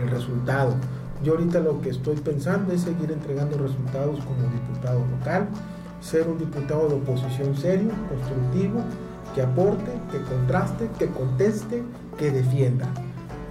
el resultado. Yo ahorita lo que estoy pensando es seguir entregando resultados como diputado local ser un diputado de oposición serio, constructivo, que aporte, que contraste, que conteste, que defienda.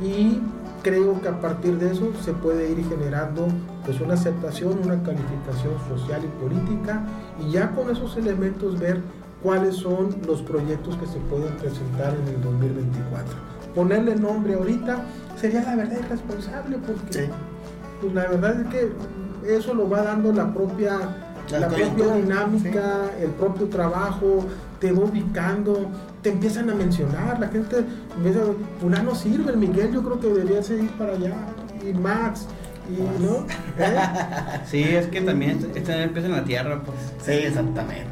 Y creo que a partir de eso se puede ir generando pues una aceptación, una calificación social y política y ya con esos elementos ver cuáles son los proyectos que se pueden presentar en el 2024. Ponerle nombre ahorita sería la verdad irresponsable porque pues la verdad es que eso lo va dando la propia la, propia dinámica, el propio trabajo, te va ubicando, te empiezan a mencionar, la gente empieza a no sirve, el Miguel yo creo que debería seguir para allá, y Max, y, ¿no? ¿Eh? Sí, es que también este empieza en la tierra, pues. Sí, exactamente.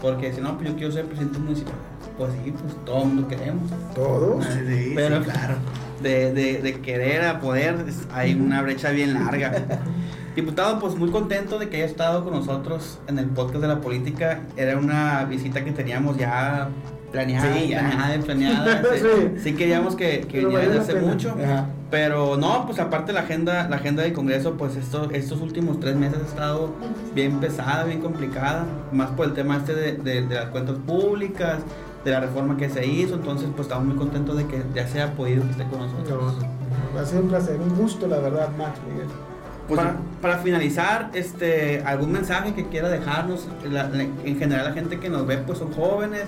Porque si no, pues yo quiero ser presidente municipal. Pues sí, pues todo el mundo queremos. ¿Todos? Sí, Pero, claro. De, de, de, querer a poder, hay una brecha bien larga. Diputado, pues muy contento de que haya estado con nosotros en el podcast de la política. Era una visita que teníamos ya planeada, sí, planeada, planeada. sí. queríamos que, que viniera desde hace mucho. Pero no, pues aparte la agenda, la agenda del Congreso, pues estos, estos últimos tres meses ha estado bien pesada, bien complicada, más por el tema este de, de, de las cuentas públicas, de la reforma que se hizo, entonces pues estamos muy contentos de que ya se haya podido que esté con nosotros. No, ha sido un placer, un gusto la verdad, Max Miguel. Pues, para, finalizar, este, algún mensaje que quiera dejarnos, en general la gente que nos ve pues son jóvenes.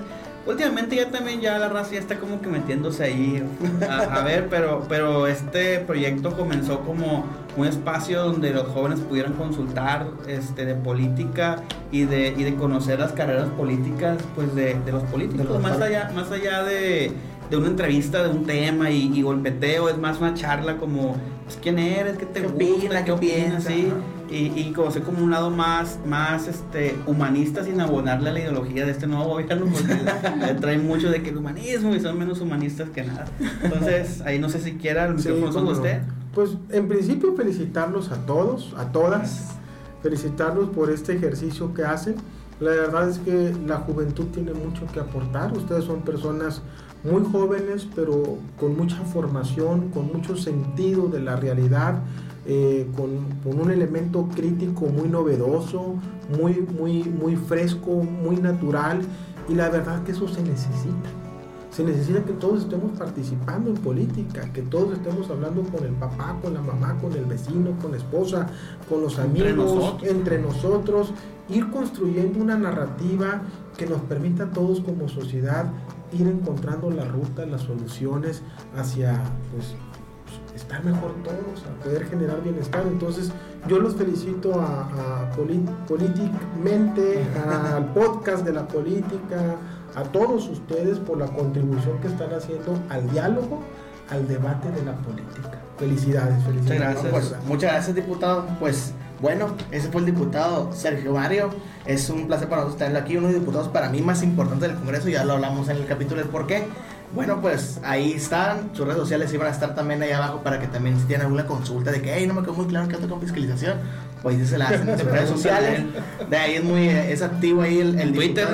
Últimamente ya también ya la raza ya está como que metiéndose ahí a, ver, pero, pero este proyecto comenzó como un espacio donde los jóvenes pudieran consultar este, de política y de, y de conocer las carreras políticas pues de, de los políticos, más, allá, más allá de, de una entrevista de un tema y, golpeteo, es más una charla como pues, quién eres, qué te ¿Qué gusta, qué opinas, sí. Y, y conocer como un lado más, más este, humanista sin abonarle a la ideología de este nuevo gobierno, porque traen mucho de que el humanismo y son menos humanistas que nada. Entonces, ahí no sé si quiera el micrófono sí, usted. Pues en principio felicitarlos a todos, a todas, felicitarlos por este ejercicio que hacen. La verdad es que la juventud tiene mucho que aportar. Ustedes son personas muy jóvenes, pero con mucha formación, con mucho sentido de la realidad, eh, con, un elemento crítico muy novedoso, muy, muy, muy fresco, muy natural, y la verdad que eso se necesita. Se necesita que todos estemos participando en política, que todos estemos hablando con el papá, con la mamá, con el vecino, con la esposa, con los amigos, entre nosotros, ir construyendo una narrativa que nos permita a todos como sociedad ir encontrando la ruta, las soluciones hacia pues, estar mejor todos, a poder generar bienestar. Entonces, yo los felicito a, a políticamente, al podcast de la política, a todos ustedes por la contribución que están haciendo al diálogo, al debate de la política. Felicidades, felicidades. Muchas gracias. muchas gracias, diputado. Pues bueno, ese fue el diputado Sergio Mario. Es un placer para nosotros tenerlo aquí, uno de los diputados para mí más importantes del Congreso. Ya lo hablamos en el capítulo del por qué. Bueno, pues ahí están, sus redes sociales iban a estar también ahí abajo para que también si tienen alguna consulta de que, hey, no me quedó muy claro qué ando con fiscalización, pues se la hacen en sus redes sociales. De ahí es muy, es activo ahí el, el Twitter,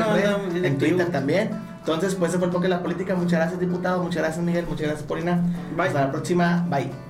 en Twitter también. Entonces, pues ese fue el toque de la política. Muchas gracias, diputado. Muchas gracias, Miguel. Muchas gracias, Polina. Bye. Hasta la próxima. Bye.